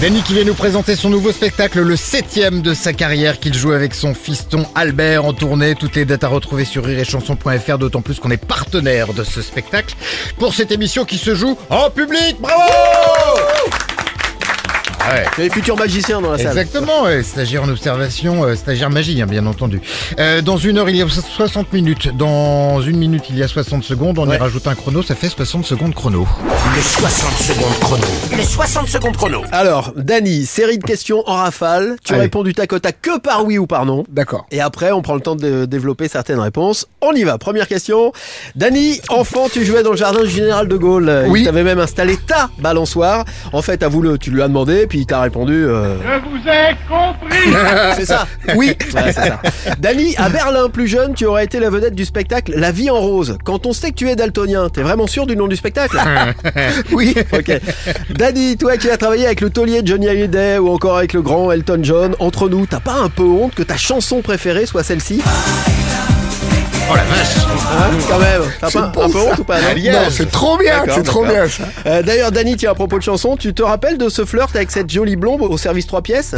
Danny qui vient nous présenter son nouveau spectacle, le septième de sa carrière qu'il joue avec son fiston Albert en tournée. Toutes les dates à retrouver sur rireetchanson.fr, d'autant plus qu'on est partenaire de ce spectacle pour cette émission qui se joue en public. Bravo Ah ouais. Il y a les futurs magiciens dans la salle. Exactement, ouais, stagiaire en observation, euh, stagiaire magie, hein, bien entendu. Euh, dans une heure, il y a 60 minutes. Dans une minute, il y a 60 secondes. On y rajoute un chrono, ça fait 60 secondes chrono. Les 60 secondes chrono. Les 60 secondes chrono. Alors, Dany, série de questions en rafale. Tu Allez. réponds du tac au tac que par oui ou par non. D'accord. Et après, on prend le temps de développer certaines réponses. On y va. Première question. Dany, enfant, tu jouais dans le jardin du général de Gaulle. Oui. Il t'avait même installé ta balançoire. En fait, avoue-le, tu lui as demandé, puis il t'a répondu. euh, Je vous ai compris c'est ça. Oui. Ouais, c'est ça. Dany, à Berlin, plus jeune, tu aurais été la vedette du spectacle La vie en rose. Quand on sait que tu es daltonien, t'es vraiment sûr du nom du spectacle? Oui. Ok. Dany, toi qui as travaillé avec le taulier Johnny Hallyday ou encore avec le grand Elton John, entre nous, t'as pas un peu honte que ta chanson préférée soit celle-ci? Oh la vache. Hein, Quand même. T'as C'est pas bon, un peu honte ou pas non c'est trop bien, c'est trop bien ça. Euh, D'ailleurs, Dany, tiens, à propos de chanson, tu te rappelles de ce flirt avec cette jolie blonde au service 3 pièces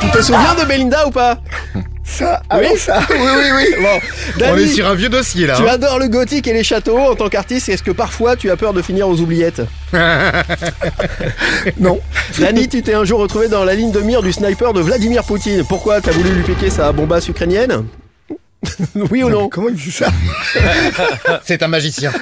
Tu te souviens de Belinda ou pas? Ça, ah Oui. ça, oui, oui, oui. Bon, On est sur un vieux dossier là. tu hein. adores le gothique et les châteaux en tant qu'artiste. Est-ce que parfois tu as peur de finir aux oubliettes Non. Dany, tu t'es un jour retrouvé dans la ligne de mire du sniper de Vladimir Poutine. Pourquoi T'as voulu lui piquer sa bombasse ukrainienne? Oui ou non Comment il dit ça? C'est un magicien.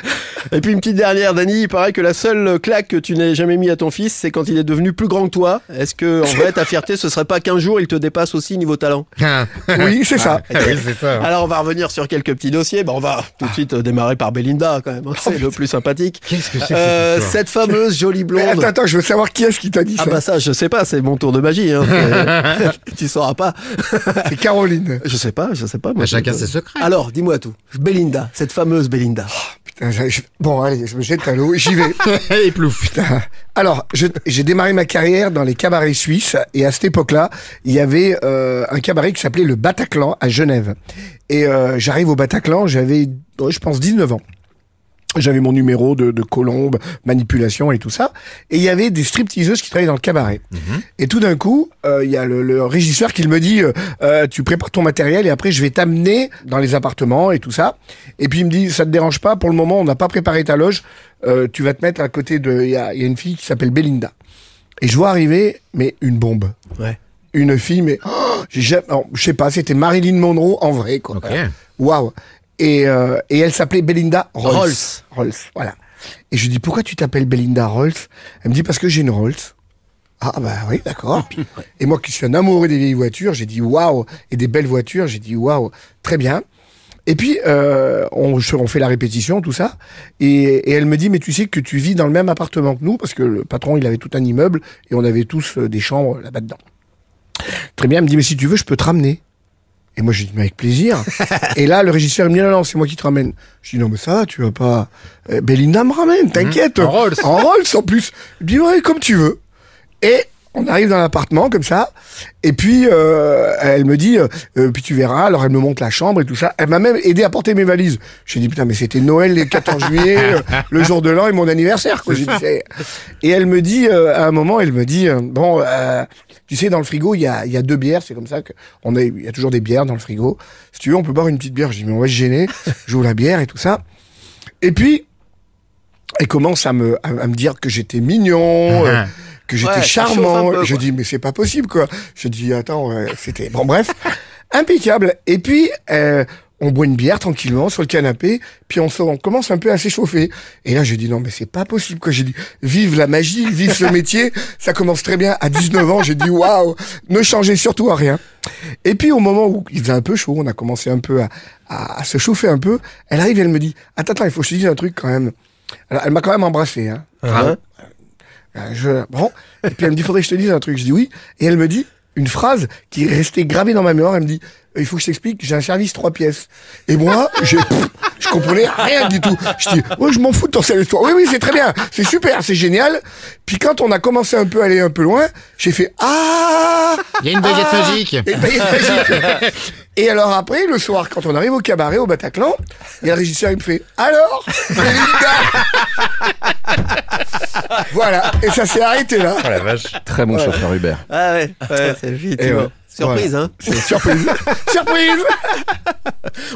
Et puis une petite dernière, Dany, il paraît que la seule claque que tu n'aies jamais mis à ton fils, c'est quand il est devenu plus grand que toi. Est-ce que, en vrai, ta fierté, ce serait pas qu'un jour il te dépasse aussi niveau talent? Oui, c'est ça. Ah oui, c'est ça. Alors on va revenir sur quelques petits dossiers. Bah, on va tout de suite euh, démarrer par Belinda quand même. hein. C'est le plus sympathique. Qu'est-ce que c'est Euh, cette fameuse jolie Mais blonde. attends, attends, je veux savoir qui est-ce qui t'a dit Ah ça? bah ça, je sais pas, c'est mon tour de magie. Hein. Tu sauras pas. C'est Caroline. Je sais pas, je sais pas. moi. Bah, chacun ses secrets. Alors, dis-moi tout. Belinda, cette fameuse Belinda. Je- Bon, allez, je me jette à l'eau, j'y vais. Et plouf. Putain. Alors, j'ai démarré ma carrière dans les cabarets suisses et à cette époque-là, il y avait euh, un cabaret qui s'appelait le Bataclan à Genève. Et euh, j'arrive au Bataclan, j'avais, je pense, 19 ans. J'avais mon numéro de, de colombe, manipulation et tout ça. Et il y avait des stripteaseuses qui travaillaient dans le cabaret. Et tout d'un coup, euh, il y a le, le régisseur qui me dit, euh, euh, tu prépares ton matériel et après je vais t'amener dans les appartements et tout ça. Et puis il me dit, ça te dérange pas, pour le moment on n'a pas préparé ta loge, euh, tu vas te mettre à côté de, il y a, il y a une fille qui s'appelle Belinda. Et je vois arriver, mais une bombe. Ouais. Une fille, mais oh, j'ai jamais, non, je sais pas, c'était Marilyn Monroe en vrai, quoi. Ok. Waouh. Et, euh, et elle s'appelait Belinda Rolls. Rolls. Rolls, voilà. Et je lui dis, pourquoi tu t'appelles Belinda Rolls? Elle me dit, parce que j'ai une Rolls. Ah bah oui, d'accord. et moi qui suis un amoureux des vieilles voitures, j'ai dit waouh. Et des belles voitures, j'ai dit waouh. Très bien. Et puis, euh, on fait la répétition, tout ça. Et, et elle me dit, mais tu sais que tu vis dans le même appartement que nous, parce que le patron, il avait tout un immeuble, et on avait tous euh, des chambres là-bas dedans. Très bien, elle me dit, mais si tu veux, je peux te ramener. Et moi, j'ai dit, mais avec plaisir. et là, le régisseur, il me dit, non, non, c'est moi qui te ramène. Je dis, non, mais ça va, tu vas pas... Euh, Belinda me ramène, t'inquiète. En Rolls. En Rolls, en plus. Me dit, ouais, comme tu veux. Et on arrive dans l'appartement, comme ça. Et puis, euh, elle me dit, euh, puis tu verras. Alors, elle me montre la chambre et tout ça. Elle m'a même aidé à porter mes valises. J'ai dit, putain, mais c'était Noël, le 14 juillet, euh, le jour de l'an et mon anniversaire, quoi. Dit, Et elle me dit, à un moment, elle me dit, bon, tu sais, dans le frigo, il y a, y a deux bières. C'est comme ça que on a, il y a toujours des bières dans le frigo. Si tu veux, on peut boire une petite bière. Je dis, mais on va se gêner. J'ouvre la bière et tout ça. Et puis, elle commence à me, à, à me dire que j'étais mignon, euh, que j'étais Ouais, charmant. peu, je dis, mais c'est pas possible, quoi. Je dis, attends, euh, c'était... Bon, bref, impeccable. Et puis, euh, on boit une bière tranquillement sur le canapé, puis on, on commence un peu à s'échauffer. Et là, j'ai dit, non, mais c'est pas possible, quoi. J'ai dit, vive la magie, vive ce métier. Ça commence très bien. À 19 ans, j'ai dit, waouh, ne changez surtout à rien. Et puis, au moment où il faisait un peu chaud, on a commencé un peu à, à, à se chauffer un peu, elle arrive et elle me dit, attends, attends, il faut que je te dise un truc quand même. Alors, elle m'a quand même embrassé, hein. Hein Euh, Je, bon. Et puis elle me dit, faudrait que je te dise un truc. Je dis oui. Et elle me dit une phrase qui est restée gravée dans ma mémoire. Elle me dit, il faut que je t'explique, j'ai un service trois pièces. Et moi, je, je comprenais rien du tout. Je dis, ouais, je m'en fous de ton service trois. Oui, oui, c'est très bien, c'est super, c'est génial. Puis quand on a commencé un peu à aller un peu loin, j'ai fait, ah! Il y a une baguette ah magique. Et, une baguette magique. Et alors après, le soir, quand on arrive au cabaret, au Bataclan, il y a le régisseur, il me fait, alors? Voilà. Et ça s'est arrêté là. Oh la vache. Très bon chauffeur Uber. Ah ouais, ouais c'est effectivement. Surprise, hein C'est surprise. surprise!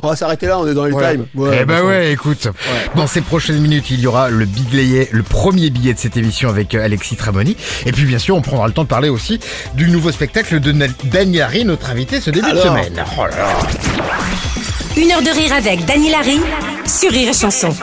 On va s'arrêter là, on est dans le Voilà. time. eh ben ouais, écoute. Dans ces prochaines minutes, il y aura le billet, le premier billet de cette émission avec euh, Alexis Tramoni. Et puis bien sûr, on prendra le temps de parler aussi du nouveau spectacle de Dany Larry, notre invité ce début Alors. de semaine. Oh là là. Une heure de rire avec Dany Larry sur Rire et Chanson.